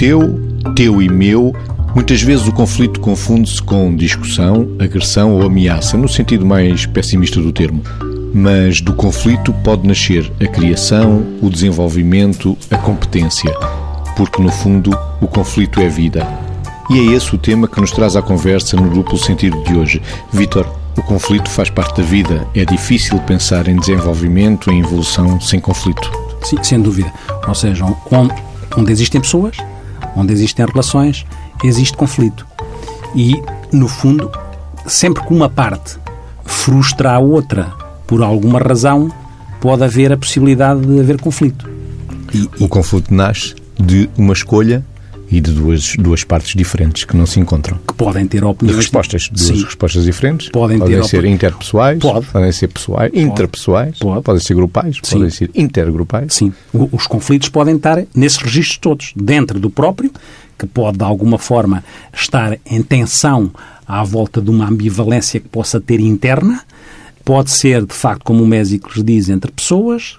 teu, teu e meu. Muitas vezes o conflito confunde-se com discussão, agressão ou ameaça, no sentido mais pessimista do termo. Mas do conflito pode nascer a criação, o desenvolvimento, a competência. Porque, no fundo, o conflito é vida. E é esse o tema que nos traz à conversa no duplo sentido de hoje. Vitor, o conflito faz parte da vida. É difícil pensar em desenvolvimento, em evolução sem conflito. Sim, sem dúvida. Ou seja, onde, onde existem pessoas, onde existem relações, existe conflito. E, no fundo, sempre que uma parte frustra a outra por alguma razão, pode haver a possibilidade de haver conflito. E, o conflito nasce de uma escolha e de duas, duas partes diferentes que não se encontram. Que podem ter opiniões. De respostas, duas Sim. respostas diferentes. Podem, podem ser interpessoais, Pode. podem ser pessoais, interpessoais, Pode. podem ser grupais, Sim. podem ser intergrupais. Sim, os conflitos podem estar nesses registros todos, dentro do próprio, que pode de alguma forma estar em tensão à volta de uma ambivalência que possa ter interna, pode ser, de facto, como o Mésicles diz, entre pessoas,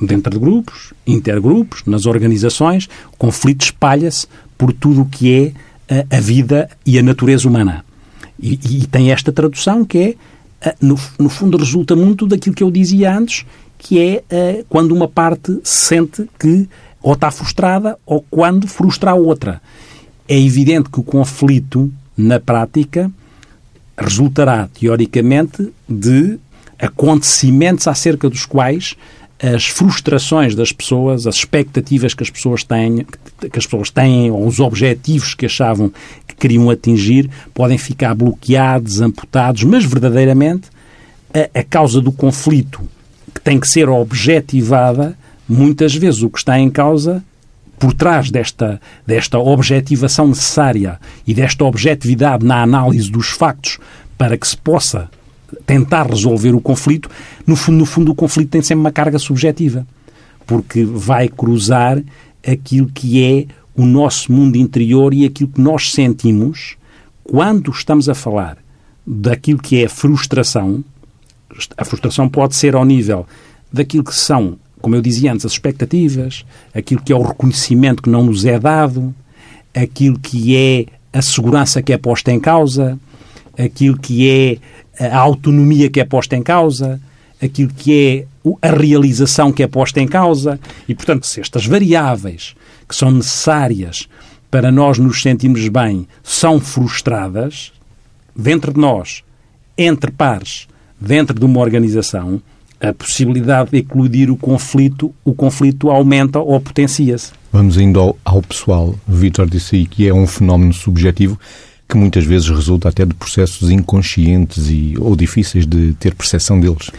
dentro de grupos, intergrupos, nas organizações, o conflito espalha-se por tudo o que é a, a vida e a natureza humana. E, e tem esta tradução que é, no, no fundo, resulta muito daquilo que eu dizia antes, que é quando uma parte sente que ou está frustrada ou quando frustra a outra. É evidente que o conflito, na prática, resultará, teoricamente, de acontecimentos acerca dos quais as frustrações das pessoas, as expectativas que as pessoas têm, que as pessoas têm ou os objetivos que achavam que queriam atingir, podem ficar bloqueados, amputados, mas verdadeiramente a, a causa do conflito que tem que ser objetivada, muitas vezes o que está em causa por trás desta, desta objetivação necessária e desta objetividade na análise dos factos para que se possa tentar resolver o conflito, no fundo, no fundo o conflito tem sempre uma carga subjetiva, porque vai cruzar aquilo que é o nosso mundo interior e aquilo que nós sentimos quando estamos a falar daquilo que é frustração. A frustração pode ser ao nível daquilo que são, como eu dizia antes, as expectativas, aquilo que é o reconhecimento que não nos é dado, aquilo que é a segurança que é posta em causa, aquilo que é a autonomia que é posta em causa, aquilo que é a realização que é posta em causa. E, portanto, se estas variáveis que são necessárias para nós nos sentirmos bem são frustradas, dentro de nós, entre pares, dentro de uma organização, a possibilidade de eclodir o conflito, o conflito aumenta ou potencia-se. Vamos indo ao, pessoal. O Vítor disse aí que é um fenómeno subjetivo que muitas vezes resulta até de processos inconscientes e, ou difíceis de ter percepção deles.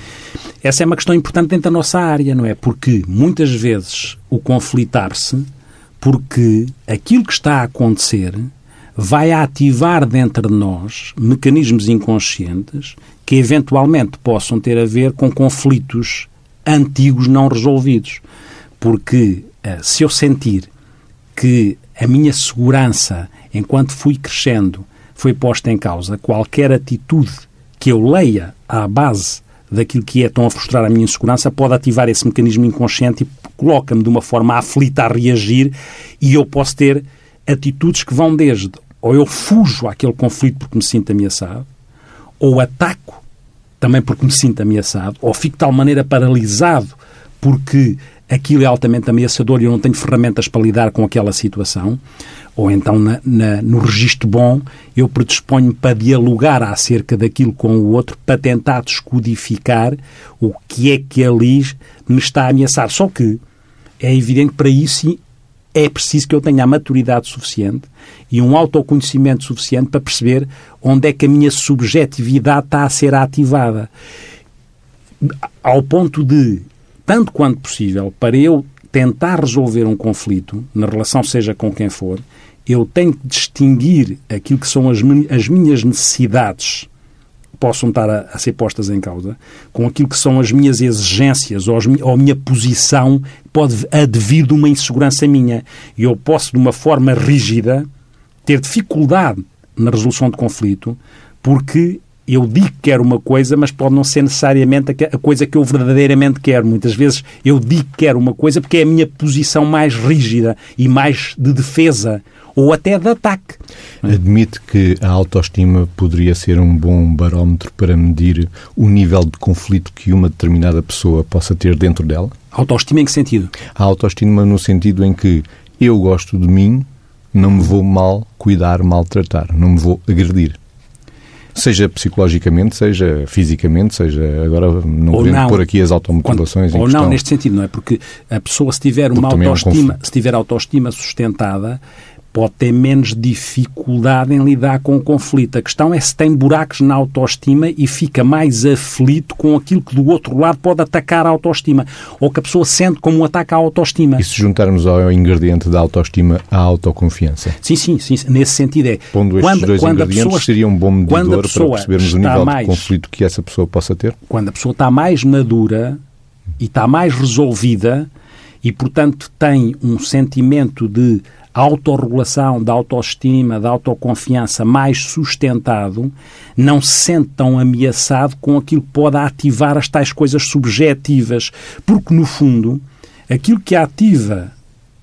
Essa é uma questão importante dentro da nossa área, não é? Porque muitas vezes o conflitar-se, porque aquilo que está a acontecer vai ativar dentro de nós mecanismos inconscientes que eventualmente possam ter a ver com conflitos antigos não resolvidos. Porque eh, se eu sentir que a minha segurança, enquanto fui crescendo, foi posta em causa, qualquer atitude que eu leia à base daquilo que é tão a frustrar a minha insegurança pode ativar esse mecanismo inconsciente e coloca-me de uma forma aflita a reagir e eu posso ter atitudes que vão desde ou eu fujo àquele conflito porque me sinto ameaçado, ou ataco também porque me sinto ameaçado, ou fico de tal maneira paralisado porque aquilo é altamente ameaçador e eu não tenho ferramentas para lidar com aquela situação, ou então na, na, no registro bom eu predisponho-me para dialogar acerca daquilo com o outro para tentar descodificar o que é que ali me está a ameaçar. Só que é evidente que para isso é preciso que eu tenha a maturidade suficiente e um autoconhecimento suficiente para perceber onde é que a minha subjetividade está a ser ativada. Ao ponto de, tanto quanto possível, para eu tentar resolver um conflito, na relação seja com quem for, eu tenho que distinguir aquilo que são as, as minhas necessidades possam estar a, a, ser postas em causa, com aquilo que são as minhas exigências ou, as, ou a minha posição pode advir de uma insegurança minha. E eu posso, de uma forma rígida, ter dificuldade na resolução de conflito, porque eu digo que quero uma coisa, mas pode não ser necessariamente a coisa que eu verdadeiramente quero. Muitas vezes eu digo que quero uma coisa porque é a minha posição mais rígida e mais de defesa ou até de ataque. Admite que a autoestima poderia ser um bom barómetro para medir o nível de conflito que uma determinada pessoa possa ter dentro dela? Autoestima em que sentido? A autoestima no sentido em que eu gosto de mim, não me vou mal cuidar, maltratar, não me vou agredir. Seja psicologicamente, seja fisicamente, seja. Agora não podemos pôr aqui as automutilações Quando, Ou questão. não, neste sentido, não é? Porque a pessoa, se tiver uma autoestima, é um se tiver autoestima sustentada, pode ter menos dificuldade em lidar com o conflito. A questão é se tem buracos na autoestima e fica mais aflito com aquilo que do outro lado pode atacar a autoestima, ou que a pessoa sente como um ataque à autoestima. E se juntarmos ao ingrediente da autoestima a autoconfiança? Sim, sim, sim nesse sentido é. Pondo estes quando, dois quando ingredientes, pessoa, seria um bom medidor para percebermos o nível mais, de conflito que essa pessoa possa ter? Quando a pessoa está mais madura e está mais resolvida e, portanto, tem um sentimento de autorregulação, da autoestima, da autoconfiança mais sustentado, não se sente tão ameaçado com aquilo que pode ativar as tais coisas subjetivas. Porque, no fundo, aquilo que ativa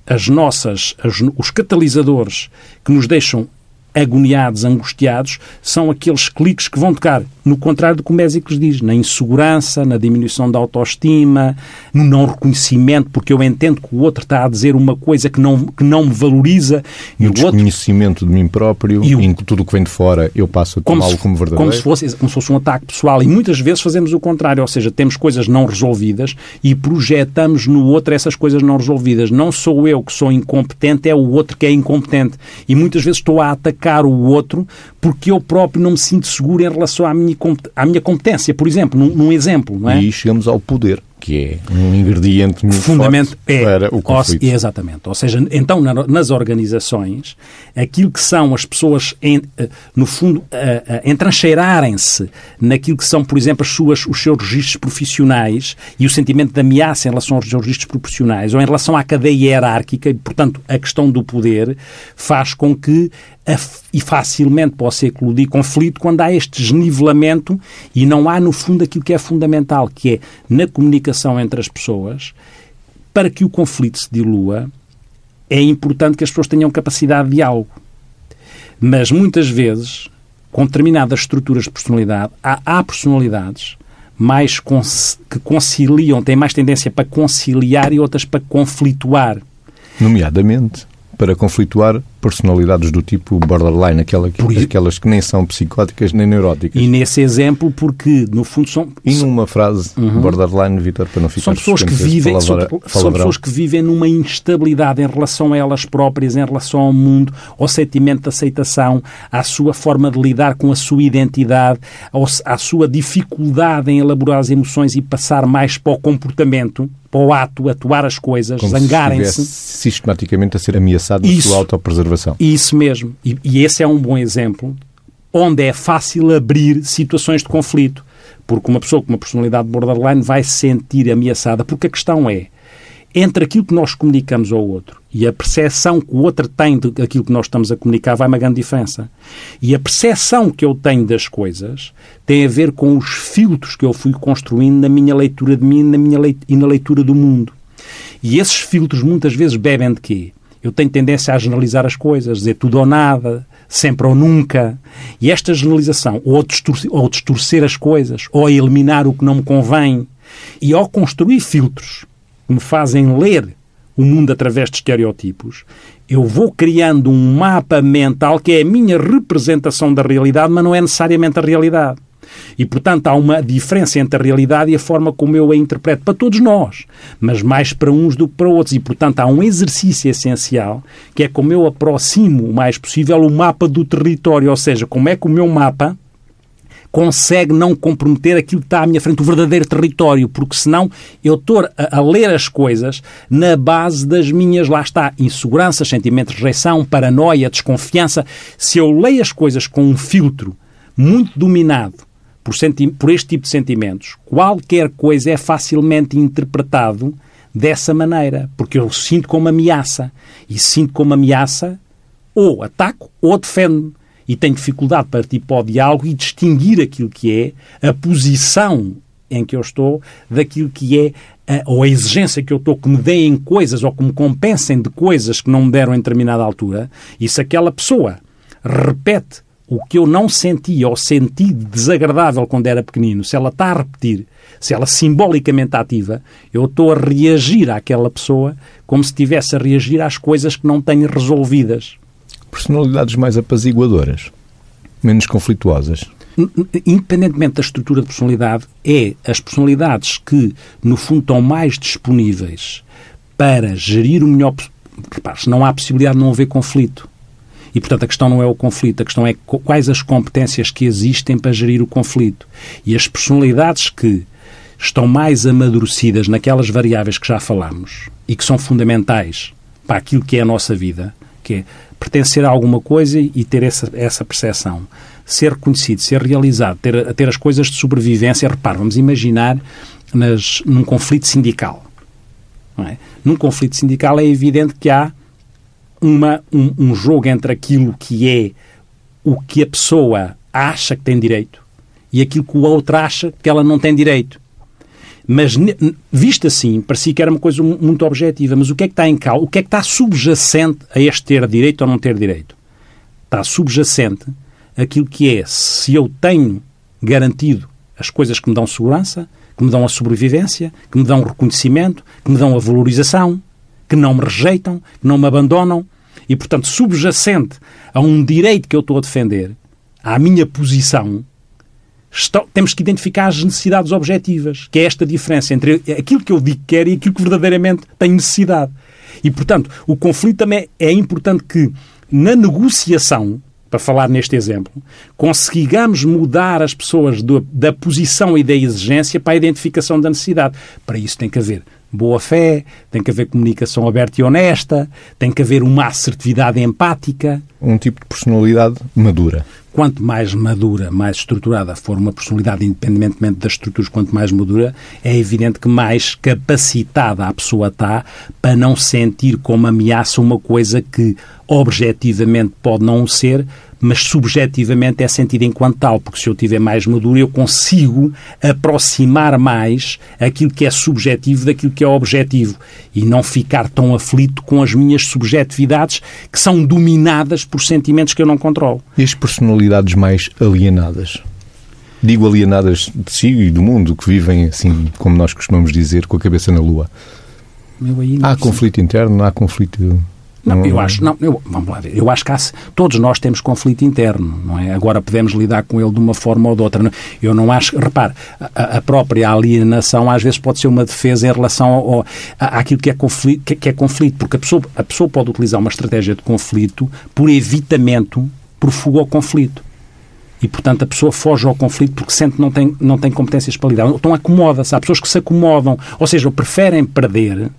as nossas, as, os catalisadores que nos deixam agoniados, angustiados, são aqueles cliques que vão tocar, no contrário do que o Mésicles diz, na insegurança, na diminuição da autoestima, no não reconhecimento, porque eu entendo que o outro está a dizer uma coisa que não, que não me valoriza. E o desconhecimento outro... de mim próprio, e o... em que tudo o que vem de fora eu passo a tomá-lo como, como verdadeiro. Como se, fosse, como se fosse um ataque pessoal. E muitas vezes fazemos o contrário, ou seja, temos coisas não resolvidas e projetamos no outro essas coisas não resolvidas. Não sou eu que sou incompetente, é o outro que é incompetente. E muitas vezes estou a atacar atacar o outro porque eu próprio não me sinto seguro em relação à minha, à minha competência, por exemplo, num, num exemplo. Não é? E chegamos ao poder que é um ingrediente muito Fundamento é, para o conflito. exatamente. Ou seja, então nas organizações, aquilo que são as pessoas, em, eh, no fundo, entrancheirarem-se naquilo que são, por exemplo, as suas, os seus registros profissionais e o sentimento de ameaça em relação aos seus registros profissionais ou em relação à cadeia hierárquica e, portanto, a questão do poder faz com que e facilmente possa eclodir conflito quando há este desnivelamento e não há, no fundo, aquilo que é fundamental, que é na comunicação entre as pessoas, para que o conflito se dilua, é importante que as pessoas tenham capacidade de diálogo. Mas muitas vezes, com determinadas estruturas de personalidade, há, há personalidades mais que conciliam, têm mais tendência para conciliar e outras para conflituar. Nomeadamente para conflituar personalidades do tipo borderline, aquela que, aquelas que nem são psicóticas nem neuróticas. E nesse exemplo, porque no fundo são. E numa frase, uhum. borderline, Vitor, para não ficar São pessoas que vivem, palavra, são, são, pessoas que vivem numa instabilidade em relação a elas próprias, em relação ao mundo, ao sentimento de aceitação, à sua forma de lidar com a sua identidade, à sua dificuldade em elaborar as emoções e passar mais para o comportamento para o ato, atuar as coisas, zangarem-se. Se sistematicamente a ser ameaçado na sua autopreservação. Isso mesmo. E, e esse é um bom exemplo onde é fácil abrir situações de conflito. Porque uma pessoa com uma personalidade borderline vai se sentir ameaçada. Porque a questão é, entre aquilo que nós comunicamos ao outro e a percepção que o outro tem daquilo que nós estamos a comunicar vai uma grande diferença. E a percepção que eu tenho das coisas tem a ver com os filtros que eu fui construindo na minha leitura de mim na minha e na leitura do mundo. E esses filtros muitas vezes bebem de quê? Eu tenho tendência a generalizar as coisas, dizer tudo ou nada, sempre ou nunca. E esta generalização, ou distorcer, ou distorcer as coisas, ou eliminar o que não me convém, e ao construir filtros que me fazem ler o mundo através de estereotipos, eu vou criando um mapa mental que é a minha representação da realidade, mas não é necessariamente a realidade. E, portanto, há uma diferença entre a realidade e a forma como eu a interpreto para todos nós, mas mais para uns do que para outros. E, portanto, há um exercício essencial que é como eu aproximo o mais possível o mapa do território, ou seja, como é que o meu mapa consegue não comprometer aquilo que está à minha frente, o verdadeiro território, porque senão eu estou a, a ler as coisas na base das minhas, lá está, inseguranças, sentimentos de rejeição, paranoia, desconfiança. Se eu leio as coisas com um filtro muito dominado por, por este tipo de sentimentos, qualquer coisa é facilmente interpretado dessa maneira, porque eu sinto como ameaça. E sinto como ameaça, ou ataco ou defendo-me. e tenho dificuldade para partir para o diálogo e distinguir aquilo que é a posição em que eu estou daquilo que é a, ou a exigência que eu estou que me deem coisas ou que me compensem de coisas que não me deram em determinada altura, e se aquela pessoa repete o que eu não senti ou senti desagradável quando era pequenino, se ela está a repetir, se ela simbolicamente ativa, eu estou a reagir àquela pessoa como se estivesse a reagir às coisas que não tenho resolvidas. Personalidades mais apaziguadoras, menos conflituosas independentemente da estrutura de personalidade, é as personalidades que, no fundo, estão mais disponíveis para gerir o melhor. Repare, não há possibilidade de não haver conflito. E, portanto, a questão não é o conflito, a questão é quais as competências que existem para gerir o conflito. E as personalidades que estão mais amadurecidas naquelas variáveis que já falámos e que são fundamentais para aquilo que é a nossa vida, que é pertencer a alguma coisa e ter essa, essa percepção ser reconhecido, ser realizado, ter, ter as coisas de sobrevivência. Repare, vamos imaginar nas, num conflito sindical. É? Num conflito sindical é evidente que há uma, um, um jogo entre aquilo que é o que a pessoa acha que tem direito e aquilo que o outro acha que ela não tem direito. Mas, visto assim, parecia que era uma coisa muito objetiva. Mas o que é que está em causa? O que é que está subjacente a este ter direito ou não ter direito? Está subjacente aquilo que é se eu tenho garantido as coisas que me dão segurança, que me dão a sobrevivência, que me dão reconhecimento, que me dão a valorização, que não me rejeitam, que não me abandonam. E, portanto, subjacente a um direito que eu estou a defender, à minha posição, temos que identificar as necessidades objetivas, que é esta diferença entre aquilo que eu digo que quero e aquilo que verdadeiramente tenho necessidade. E, portanto, o conflito também é importante que, na negociação, para falar neste exemplo, consigamos mudar as pessoas do, da posição e da exigência para a identificação da necessidade. Para isso tem que haver boa fé, tem que haver comunicação aberta e honesta, tem que haver uma assertividade empática. Um tipo de personalidade madura. Quanto mais madura, mais estruturada for uma personalidade, independentemente das estruturas, quanto mais madura, é evidente que mais capacitada a pessoa está para não sentir como ameaça uma coisa que objetivamente pode não ser, mas subjetivamente é sentido enquanto tal, porque se eu tiver mais maduro eu consigo aproximar mais aquilo que é subjetivo daquilo que é objetivo e não ficar tão aflito com as minhas subjetividades que são dominadas por sentimentos que eu não controlo. E as personalidades mais alienadas? Digo alienadas de si e do mundo, que vivem assim, como nós costumamos dizer, com a cabeça na lua. há conflito interno, há conflito não, eu acho, não, eu, vamos lá ver, eu acho que há, todos nós temos conflito interno, não é? Agora podemos lidar com ele de uma forma ou de outra. Eu não acho, repare, a, a própria alienação às vezes pode ser uma defesa em relação ao, ao, àquilo que é, conflito, que, que é conflito, porque a pessoa, a pessoa pode utilizar uma estratégia de conflito por evitamento, por fuga ao conflito. E, portanto, a pessoa foge ao conflito porque sente que não tem, não tem competências para lidar. Então acomoda-se. Há pessoas que se acomodam, ou seja, preferem perder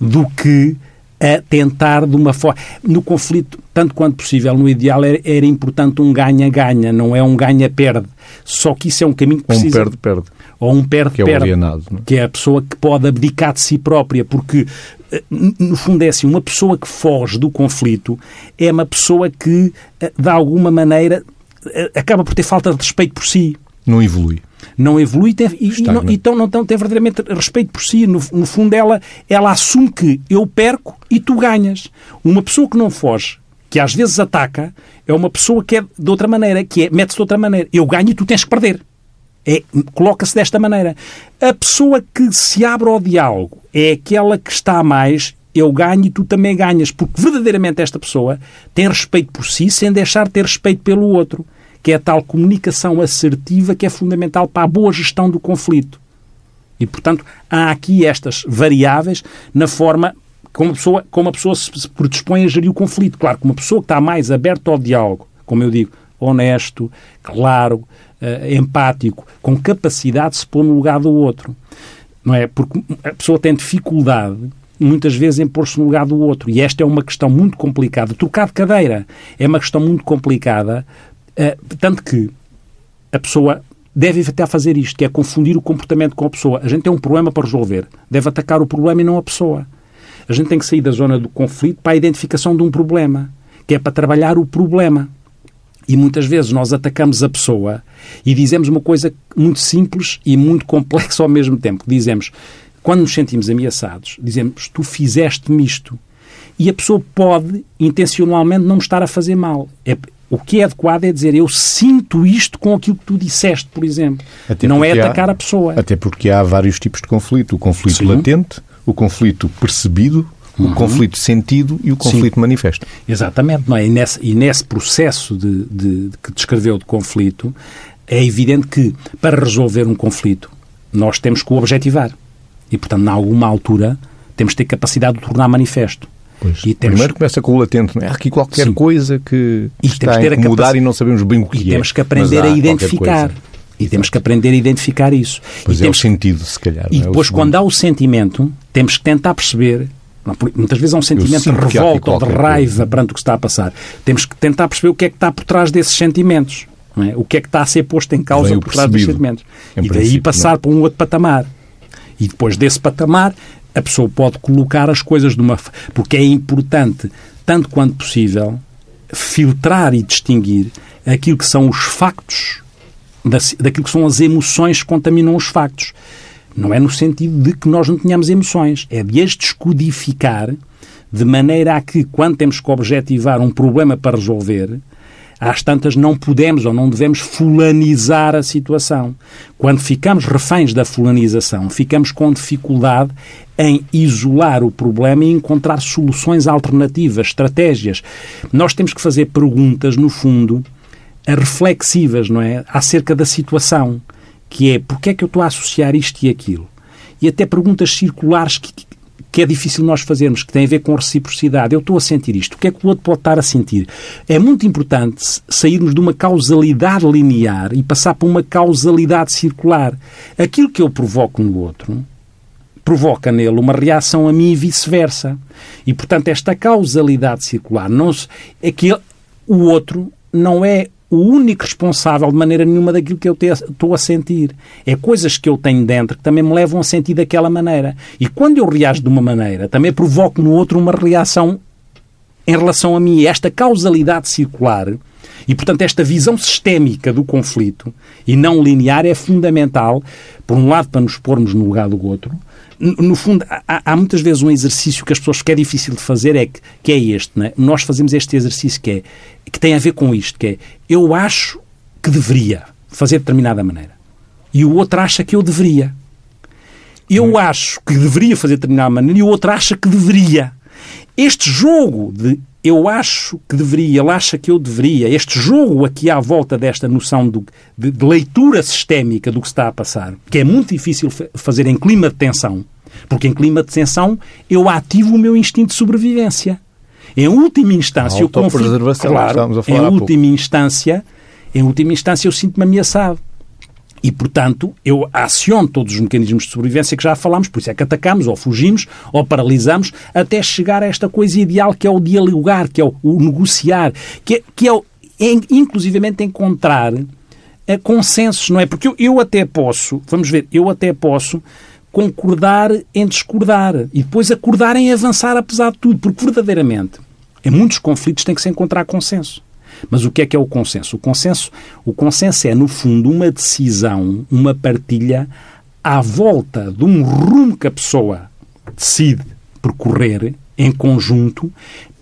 do que a tentar de uma forma. No conflito, tanto quanto possível, no ideal era, era importante um ganha-ganha, não é um ganha-perde. Só que isso é um caminho que precisa. Ou um perde-perde. Ou um perde-perde. Que é o alienado. Não? É? Que é a pessoa que pode abdicar de si própria, porque no fundo é assim, uma pessoa que foge do conflito é uma pessoa que, eh, de alguma maneira, eh, acaba por ter falta de respeito por si. Não evolui não evolui e, e não, então não tem, tem verdadeiramente respeito por si. No, no, fundo, ela, ela assume que eu perco e tu ganhas. Uma pessoa que não foge, que às vezes ataca, é uma pessoa que é de outra maneira, que é, mete-se de outra maneira. Eu ganho e tu tens que perder. É, Coloca-se desta maneira. A pessoa que se abre ao diálogo é aquela que está mais eu ganho e tu também ganhas, porque verdadeiramente esta pessoa tem respeito por si sem deixar de ter respeito pelo outro que é a tal comunicação assertiva que é fundamental para a boa gestão do conflito. E, portanto, há aqui estas variáveis na forma como a pessoa, como a pessoa se predispõe a gerir o conflito. Claro, que uma pessoa que está mais aberta ao diálogo, como eu digo, honesto, claro, uh, empático, com capacidade de se pôr no lugar do outro. Não é? Porque a pessoa tem dificuldade muitas vezes em pôr-se no lugar do outro. E esta é uma questão muito complicada. Trocar de cadeira é uma questão muito complicada Uh, tanto que a pessoa deve até fazer isto, que é confundir o comportamento com a pessoa. A gente tem um problema para resolver. Deve atacar o problema e não a pessoa. A gente tem que sair da zona do conflito para a identificação de um problema, que é para trabalhar o problema. E muitas vezes nós atacamos a pessoa e dizemos uma coisa muito simples e muito complexa ao mesmo tempo. Dizemos, quando nos sentimos ameaçados, dizemos, tu fizeste-me isto. E a pessoa pode, intencionalmente, não me estar a fazer mal. É, o que é adequado é dizer, eu sinto isto com aquilo que tu disseste, por exemplo. Até não é atacar há, a pessoa. Até porque há vários tipos de conflito. O conflito Sim. latente, o conflito percebido, o uhum. conflito sentido e o conflito Sim. manifesto. Exatamente, não é? E nesse, e nesse processo de, de, de, que descreveu de conflito, é evidente que para resolver um conflito nós temos que o objetivar. E, portanto, em alguma altura, temos que ter capacidade de tornar manifesto. Pois. E temos... Primeiro começa com o latente, não é? Há aqui qualquer Sim. coisa que e está a incomodar capac... e não sabemos bem o que e é. temos que aprender a identificar. E temos que aprender a identificar isso. Pois e é temos... o sentido, se calhar. E é depois, quando há o sentimento, temos que tentar perceber Muitas vezes há um sentimento de revolta ou de raiva perante o que está a passar. Temos que tentar perceber o que é que está por trás desses sentimentos. É? O que é que está a ser posto em causa por trás desses sentimentos. E daí passar não. para um outro patamar. E depois desse patamar, a pessoa pode colocar as coisas de uma. Porque é importante, tanto quanto possível, filtrar e distinguir aquilo que são os factos daquilo que são as emoções que contaminam os factos. Não é no sentido de que nós não tenhamos emoções, é de as descodificar de maneira a que, quando temos que objetivar um problema para resolver, às tantas não podemos ou não devemos fulanizar a situação. Quando ficamos reféns da fulanização, ficamos com dificuldade em isolar o problema e encontrar soluções alternativas, estratégias. Nós temos que fazer perguntas, no fundo, reflexivas, não é? Acerca da situação, que é porque é que eu estou a associar isto e aquilo? E até perguntas circulares que, que é difícil nós fazermos, que tem a ver com reciprocidade. Eu estou a sentir isto, o que é que o outro pode estar a sentir? É muito importante sairmos de uma causalidade linear e passar para uma causalidade circular. Aquilo que eu provoco no outro provoca nele uma reação a mim e vice-versa. E, portanto, esta causalidade circular não se, é que o outro não é o único responsável de maneira nenhuma daquilo que eu estou a sentir. É coisas que eu tenho dentro que também me levam a sentir daquela maneira. E quando eu reajo de uma maneira, também provoco no outro uma reação em relação a mim. Esta causalidade circular e, portanto, esta visão sistémica do conflito e não linear é fundamental, por um lado, para nos pormos no lugar do outro, no fundo, há, há, muitas vezes um exercício que as pessoas que é difícil de fazer é que, que é este, né? Nós fazemos este exercício que é que tem a ver com isto, que é eu acho que deveria fazer de determinada maneira e o outro acha que eu deveria. Eu hum. acho que deveria fazer de determinada maneira e o outro acha que deveria. Este jogo de eu acho que deveria, ele acha que eu deveria, este jogo aqui à volta desta noção do, de, de, leitura sistémica do que está a passar, que é muito difícil fazer em clima de tensão, porque em clima de tensão eu ativo o meu instinto de sobrevivência. Em última instância, o conflito, claro, em última instância, em última instância eu sinto-me ameaçado. E, portanto, eu aciono todos os mecanismos de sobrevivência que já falámos, por isso é que atacamos, ou fugimos, ou paralisamos, até chegar a esta coisa ideal que é o dialogar, que é o, o negociar, que é, que é, o, é inclusivamente encontrar é, consensos, não é? Porque eu, eu até posso, vamos ver, eu até posso concordar em discordar e depois acordar em avançar apesar de tudo, porque verdadeiramente em muitos conflitos tem que se encontrar consenso. Mas o que é que é o consenso? O consenso, o consenso é, no fundo, uma decisão, uma partilha à volta de um rumo que a pessoa decide percorrer em conjunto,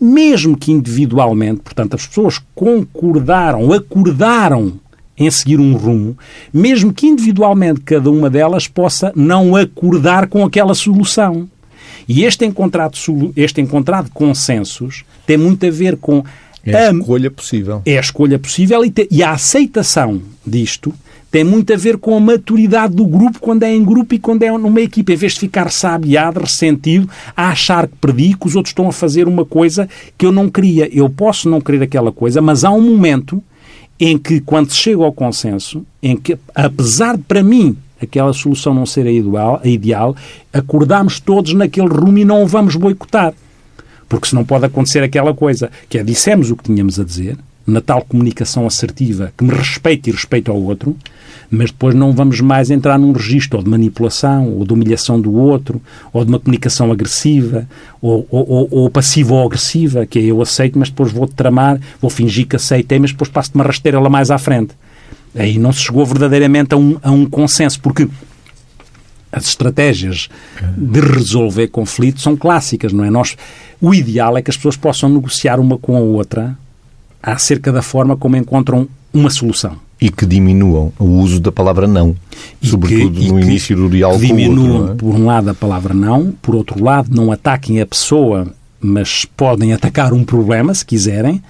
mesmo que individualmente, portanto, as pessoas concordaram, acordaram em seguir um rumo, mesmo que individualmente cada uma delas possa não acordar com aquela solução. E este encontrado, este encontrado consensos tem muito a ver com é a escolha possível. É a escolha possível e, te, e a aceitação disto tem muito a ver com a maturidade do grupo quando é em grupo e quando é numa equipa. Em vez de ficar sabiado, ressentido, a achar que perdi, que os outros estão a fazer uma coisa que eu não queria. Eu posso não querer aquela coisa, mas há um momento em que, quando se chega ao consenso, em que, apesar de, para mim, aquela solução não ser a ideal, a ideal acordamos todos naquele rumo e não o vamos boicotar. Porque senão pode acontecer aquela coisa, que é dissemos o que tínhamos a dizer, na tal comunicação assertiva, que me respeite e respeito ao outro, mas depois não vamos mais entrar num registro ou de manipulação, ou de humilhação do outro, ou de uma comunicação agressiva, ou, ou, ou passiva ou agressiva, que é eu aceito, mas depois vou tramar, vou fingir que aceitei, mas depois passo de uma rasteira lá mais à frente. Aí não se chegou verdadeiramente a um, a um consenso, porque as estratégias de resolver conflitos são clássicas, não é? Nós, o ideal é que as pessoas possam negociar uma com a outra acerca da forma como encontram uma solução. E que diminuam o uso da palavra não, e sobretudo que, no início do diálogo diminuam, outro, é? por um lado, a palavra não, por outro lado, não ataquem a pessoa, mas podem atacar um problema, se quiserem.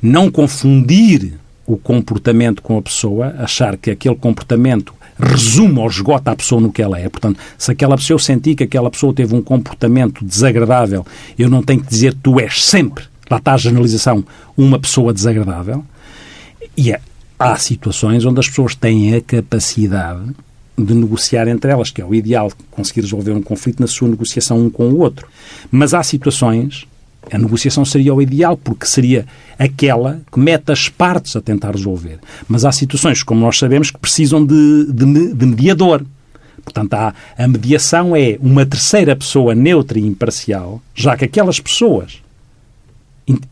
Não confundir o comportamento com a pessoa, achar que aquele comportamento resume ou esgota a pessoa no que ela é. Portanto, se aquela pessoa eu sentir que aquela pessoa teve um comportamento desagradável, eu não tenho que dizer tu és sempre, lá está a generalização, uma pessoa desagradável. E é, há situações onde as pessoas têm a capacidade de negociar entre elas, que é o ideal, conseguir resolver um conflito na sua negociação um com o outro. Mas há situações a negociação seria o ideal, porque seria aquela que mete as partes a tentar resolver. Mas há situações, como nós sabemos, que precisam de, de, de mediador. Portanto, há, a mediação é uma terceira pessoa neutra e imparcial, já que aquelas pessoas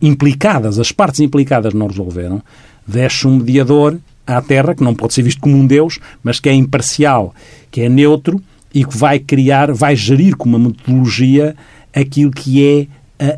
implicadas, as partes implicadas não resolveram, deixa um mediador à Terra, que não pode ser visto como um Deus, mas que é imparcial, que é neutro e que vai criar, vai gerir com uma metodologia aquilo que é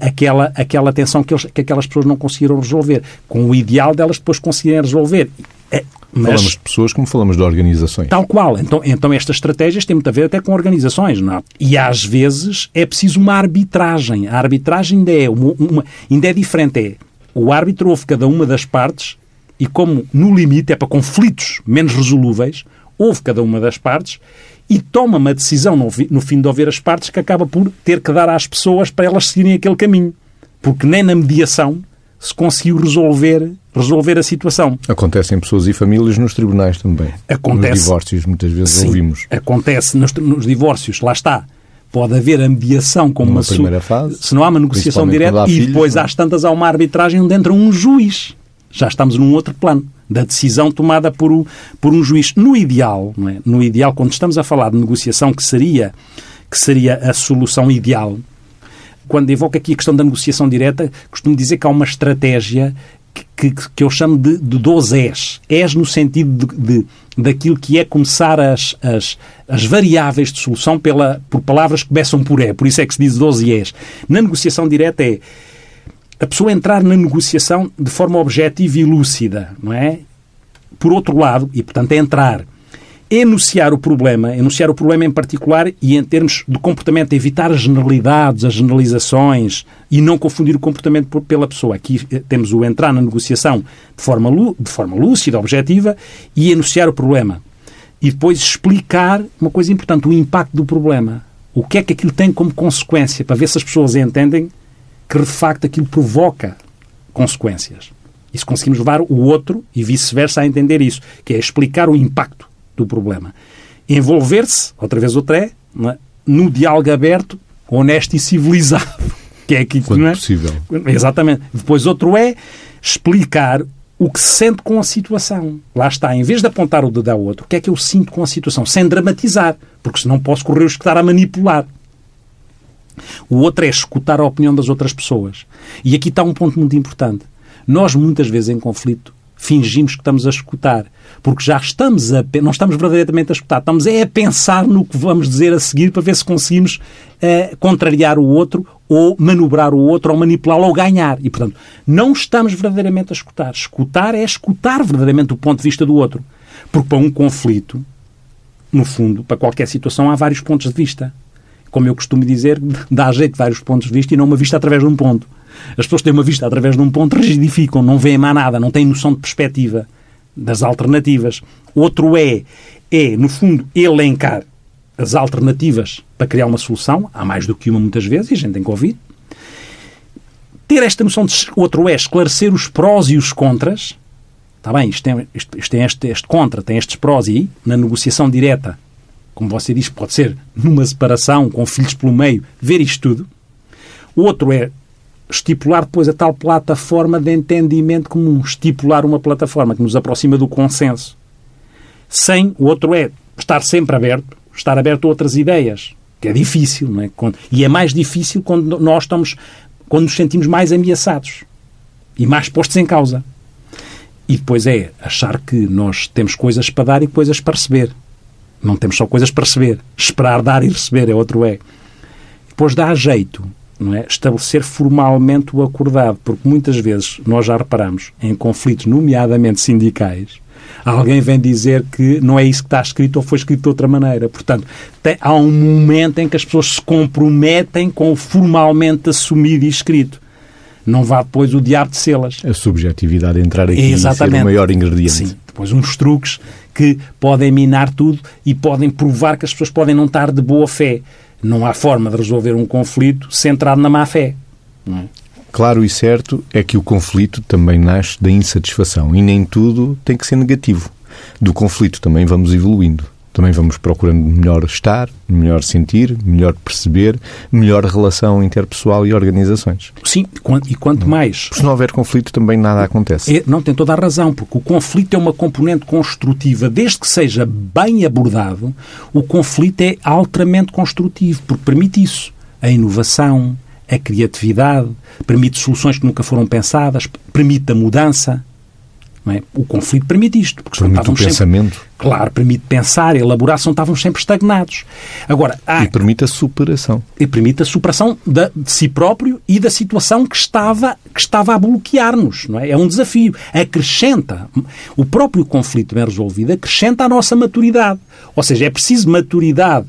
aquela, aquela tensão que, eles, que aquelas pessoas não conseguiram resolver, com o ideal delas depois conseguirem resolver. É, mas, falamos de pessoas como falamos de organizações. Tal qual. Então, então estas estratégias têm muito a ver até com organizações. Não é? E às vezes é preciso uma arbitragem. A arbitragem ainda é, uma, uma, ainda é diferente. É, o árbitro ouve cada uma das partes e como no limite é para conflitos menos resolúveis, ouve cada uma das partes e toma uma decisão no, fim de ouvir as partes que acaba por ter que dar às pessoas para elas seguirem aquele caminho. Porque nem na mediação se conseguiu resolver, resolver a situação. Acontecem pessoas e famílias nos tribunais também. Acontece. Nos divórcios, muitas vezes sim, ouvimos. Acontece nos, nos divórcios, lá está. Pode haver a mediação como uma primeira fase. Se não há uma negociação direta e depois não? É? às tantas há uma arbitragem onde entra um juiz. Já estamos num outro plano da decisão tomada por, o, por um juiz. No ideal, é? no ideal, quando estamos a falar de negociação, que seria, que seria a solução ideal, quando evoco aqui a questão da negociação direta, costumo dizer que há uma estratégia que, que, que eu chamo de, de 12 es. Es no sentido de, de, daquilo que é começar as, as, as variáveis de solução pela, por palavras que começam por E. Por isso é que se diz 12 es. Na negociação direta é a pessoa entrar na negociação de forma objetiva e lúcida, não é? Por outro lado, e portanto é entrar, enunciar o problema, enunciar o problema em particular e em termos de comportamento, evitar as generalidades, as generalizações e não confundir o comportamento por, pela pessoa. Aqui eh, temos o entrar na negociação de forma, de forma lúcida, objetiva e enunciar o problema. E depois explicar uma coisa importante, o impacto do problema. O que é que aquilo tem como consequência, para ver se as pessoas entendem que de facto aquilo provoca consequências. E se conseguimos levar o outro e vice-versa a entender isso, que é explicar o impacto do problema. Envolver-se, outra vez outra é, é, no diálogo aberto, honesto e civilizado. Que é aquilo, Quando não é? possível. Exatamente. Depois outro é explicar o que se sente com a situação. Lá está, em vez de apontar o dedo ao outro, o que é que eu sinto com a situação? Sem dramatizar, porque senão posso correr o risco de estar a manipular. O outro é escutar a opinião das outras pessoas. E aqui está um ponto muito importante. Nós, muitas vezes, em conflito, fingimos que estamos a escutar, porque já estamos a não estamos verdadeiramente a escutar, estamos é a pensar no que vamos dizer a seguir para ver se conseguimos uh, contrariar o outro ou manobrar o outro ou manipulá-lo ou ganhar. E, portanto, não estamos verdadeiramente a escutar. Escutar é escutar verdadeiramente o ponto de vista do outro. Porque para um conflito, no fundo, para qualquer situação, há vários pontos de vista como eu costumo dizer, dá jeito de vários pontos de vista e não uma vista através de um ponto. As pessoas têm uma vista através de um ponto, rigidificam, não veem mais nada, não têm noção de perspectiva das alternativas. Outro é, é, no fundo, elencar as alternativas para criar uma solução. Há mais do que uma muitas vezes e a gente tem ouvir. Ter esta noção de... Outro é esclarecer os prós e os contras. Está bem, isto tem, isto, isto tem este, este contra, tem estes prós e na negociação direta como você diz, pode ser numa separação, com filhos pelo meio, ver isto tudo. O outro é estipular depois a tal plataforma de entendimento comum, estipular uma plataforma que nos aproxima do consenso. Sem, o outro é estar sempre aberto, estar aberto a outras ideias, que é difícil, não é? E é mais difícil quando nós estamos, quando nos sentimos mais ameaçados e mais postos em causa. E depois é achar que nós temos coisas para dar e coisas para receber. Não temos só coisas para receber. Esperar, dar e receber é outro é. Depois dá jeito não é? estabelecer formalmente o acordado, porque muitas vezes nós já reparamos em conflitos, nomeadamente sindicais, alguém vem dizer que não é isso que está escrito ou foi escrito de outra maneira. Portanto, tem, há um momento em que as pessoas se comprometem com o formalmente assumido e escrito. Não vá depois o diabo de selas. A subjetividade entrar aqui Exatamente. e ser o maior ingrediente. Sim, depois uns truques que podem minar tudo e podem provar que as pessoas podem não estar de boa fé. Não há forma de resolver um conflito centrado na má fé. É? Claro e certo é que o conflito também nasce da insatisfação e nem tudo tem que ser negativo. Do conflito também vamos evoluindo. Também vamos procurando melhor estar, melhor sentir, melhor perceber, melhor relação interpessoal e organizações. Sim, e quanto mais. Porque se não houver conflito, também nada acontece. É, não tem toda a razão, porque o conflito é uma componente construtiva. Desde que seja bem abordado, o conflito é altamente construtivo, porque permite isso. A inovação, a criatividade, permite soluções que nunca foram pensadas, permite a mudança. É? O conflito permite isto. Porque permite o pensamento. Sempre, claro, permite pensar, elaborar, senão estávamos sempre estagnados. Agora, há, e permite a superação. E permite a superação de, de si próprio e da situação que estava, que estava a bloquear-nos. É? é um desafio. Acrescenta. O próprio conflito bem resolvido acrescenta a nossa maturidade. Ou seja, é preciso maturidade,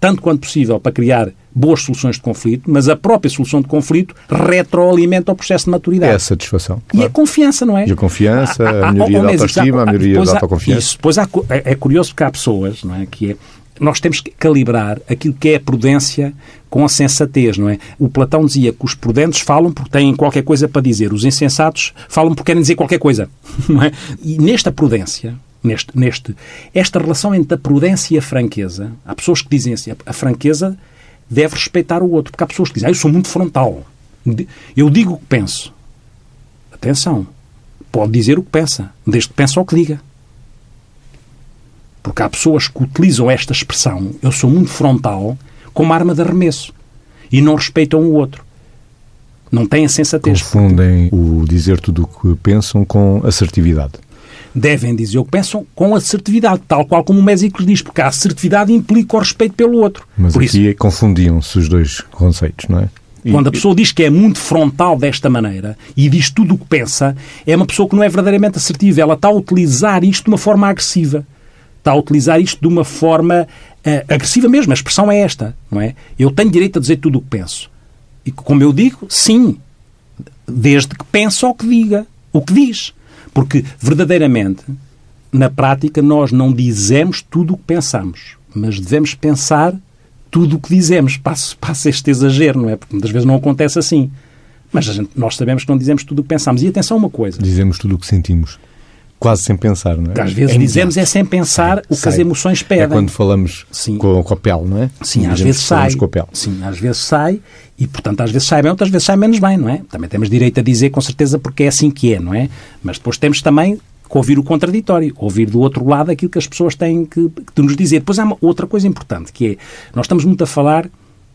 tanto quanto possível, para criar boas soluções de conflito, mas a própria solução de conflito retroalimenta o processo de maturidade. É a satisfação. Claro. E a confiança, não é? E a confiança, a, a melhoria da autoestima, a melhoria da autoconfiança. Isso. Pois há, é, é curioso porque há pessoas, não é, que é, nós temos que calibrar aquilo que é a prudência com a sensatez, não é? O Platão dizia que os prudentes falam porque têm qualquer coisa para dizer, os insensatos falam porque querem dizer qualquer coisa, não é? E nesta prudência, neste, neste, esta relação entre a prudência e a franqueza, há pessoas que dizem assim, a franqueza deve respeitar o outro. Porque há pessoas que dizem, ah, eu sou muito frontal. Eu digo o que penso. Atenção. Pode dizer o que pensa, desde que pensa o que diga. Porque há pessoas que utilizam esta expressão, eu sou muito frontal, como arma de arremesso. E não respeitam o outro. Não têm a sensatez. Confundem o dizer tudo o que pensam com assertividade devem dizer o que pensam com assertividade, tal qual como o Mésico diz, porque a assertividade implica o respeito pelo outro. Mas Por aqui confundiam-se os dois conceitos, não é? Quando a pessoa diz que é muito frontal desta maneira e diz tudo o que pensa, é uma pessoa que não é verdadeiramente assertiva. Ela está a utilizar isto de uma forma agressiva. Está a utilizar isto de uma forma uh, agressiva mesmo. A expressão é esta, não é? Eu tenho direito a dizer tudo o que penso. E como eu digo, sim. Desde que pensa o que diga. O que diz. Porque, verdadeiramente, na prática, nós não dizemos tudo o que pensamos, mas devemos pensar tudo o que dizemos. Passa, passa este exagero, não é? Porque muitas vezes não acontece assim. Mas gente, nós sabemos que não dizemos tudo o que pensamos. E atenção a uma coisa. Dizemos tudo o que sentimos. Quase sem pensar, não é? Às vezes é dizemos é sem pensar o que sai. as emoções pedem. É quando falamos Sim. Com, com a pele, não é? Sim, às vezes sai. Com a pele. Sim, às vezes sai e, portanto, às vezes sai bem, outras vezes sai menos bem, não é? Também temos direito a dizer, com certeza, porque é assim que é, não é? Mas depois temos também que ouvir o contraditório, ouvir do outro lado aquilo que as pessoas têm que, que nos dizer. Depois há uma, outra coisa importante, que é, nós estamos muito a falar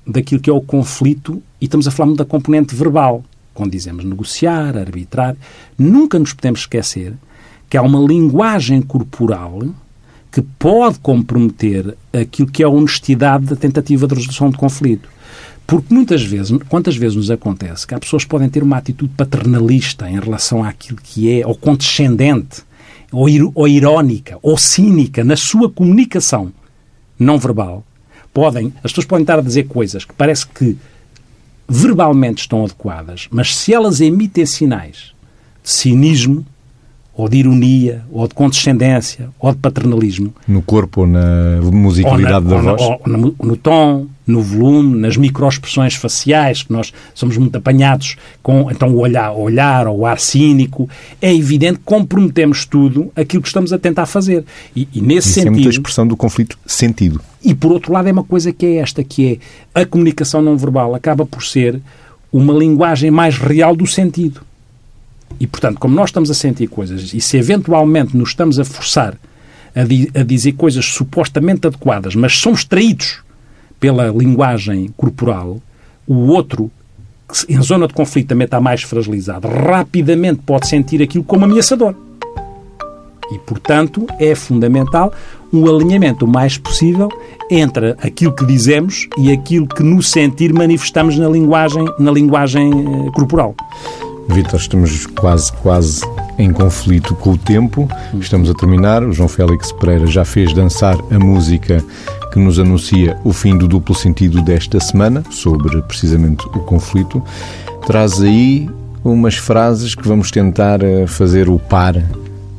daquilo que é o conflito e estamos a falar muito da componente verbal, quando dizemos negociar, arbitrar. Nunca nos podemos esquecer que há uma linguagem corporal que pode comprometer aquilo que é a honestidade da tentativa de resolução de conflito. Porque muitas vezes, quantas vezes nos acontece que há pessoas que podem ter uma atitude paternalista em relação àquilo que é, ou condescendente, ou, ir, ou irónica, ou cínica na sua comunicação não verbal. Podem, as pessoas podem estar a dizer coisas que parece que verbalmente estão adequadas, mas se elas emitem sinais de cinismo, ou de ironia, ou de condescendência, ou de paternalismo. No corpo ou na musicalidade ou na, da voz? Ou no, no, tom, no volume, nas microexpressões faciais, que nós somos muito apanhados com então, o olhar, o olhar ou o ar cínico. É evidente que comprometemos tudo aquilo que estamos a tentar fazer. E, e nesse Isso sentido... é muita expressão do conflito sentido. E, por outro lado, é uma coisa que é esta, que é a comunicação não verbal acaba por ser uma linguagem mais real do sentido. E, portanto, como nós estamos a sentir coisas e se eventualmente nos estamos a forçar a, di a dizer coisas supostamente adequadas, mas somos traídos pela linguagem corporal, o outro, que em zona de conflito também está mais fragilizado, rapidamente pode sentir aquilo como ameaçador. E, portanto, é fundamental um alinhamento o mais possível entre aquilo que dizemos e aquilo que no sentir manifestamos na linguagem, na linguagem eh, corporal. Vitor, estamos quase, quase em conflito com o tempo. Estamos a terminar. O João Félix Pereira já fez dançar a música que nos anuncia o fim do duplo sentido desta semana, sobre precisamente o conflito. Traz aí umas frases que vamos tentar eh, fazer o par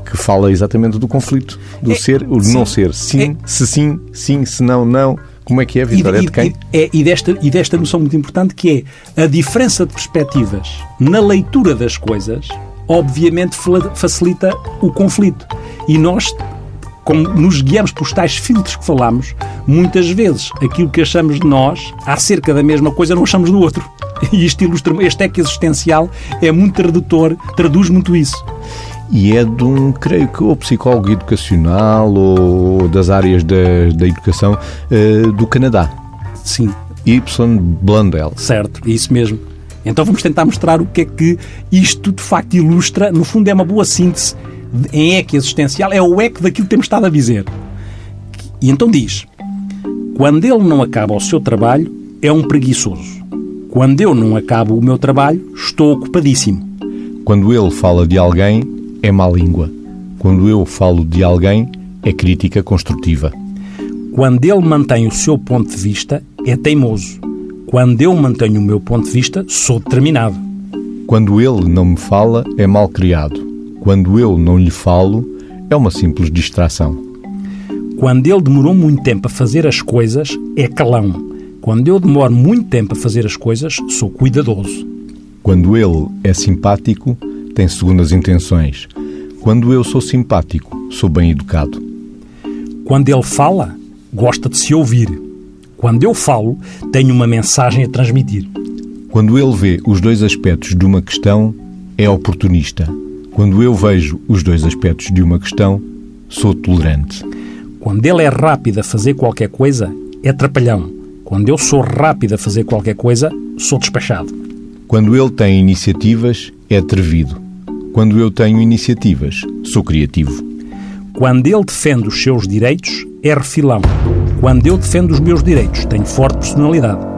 que fala exatamente do conflito, do é, ser, o sim, não ser. Sim, é, se sim, sim, se não, não. Como é que é, Vitor? É de quem? E, é, e, desta, e desta noção muito importante que é a diferença de perspectivas na leitura das coisas, obviamente facilita o conflito. E nós, como nos guiamos por tais filtros que falamos, muitas vezes aquilo que achamos de nós acerca da mesma coisa não achamos do outro. E isto ilustra, este eco existencial é muito tradutor, traduz muito isso e é de um, creio que, ou psicólogo educacional ou das áreas da, da educação uh, do Canadá. Sim. Y. Blundell. Certo, é isso mesmo. Então vamos tentar mostrar o que é que isto de facto ilustra. No fundo, é uma boa síntese em eco existencial, é o eco daquilo que temos estado a dizer. E então diz: quando ele não acaba o seu trabalho, é um preguiçoso. Quando eu não acabo o meu trabalho, estou ocupadíssimo. Quando ele fala de alguém, é má língua. Quando eu falo de alguém, é crítica construtiva. Quando ele mantém o seu ponto de vista, é teimoso. Quando eu mantenho o meu ponto de vista, sou determinado. Quando ele não me fala, é mal criado. Quando eu não lhe falo, é uma simples distração. Quando ele demorou muito tempo a fazer as coisas, é calão. Quando eu demoro muito tempo a fazer as coisas, sou cuidadoso. Quando ele é simpático, tem segundas intenções. Quando eu sou simpático, sou bem educado. Quando ele fala, gosta de se ouvir. Quando eu falo, tenho uma mensagem a transmitir. Quando ele vê os dois aspectos de uma questão, é oportunista. Quando eu vejo os dois aspectos de uma questão, sou tolerante. Quando ele é rápido a fazer qualquer coisa, é trapalhão. Quando eu sou rápido a fazer qualquer coisa, sou despachado. Quando ele tem iniciativas, é atrevido. Quando eu tenho iniciativas, sou criativo. Quando ele defende os seus direitos, é refilão. Quando eu defendo os meus direitos, tenho forte personalidade.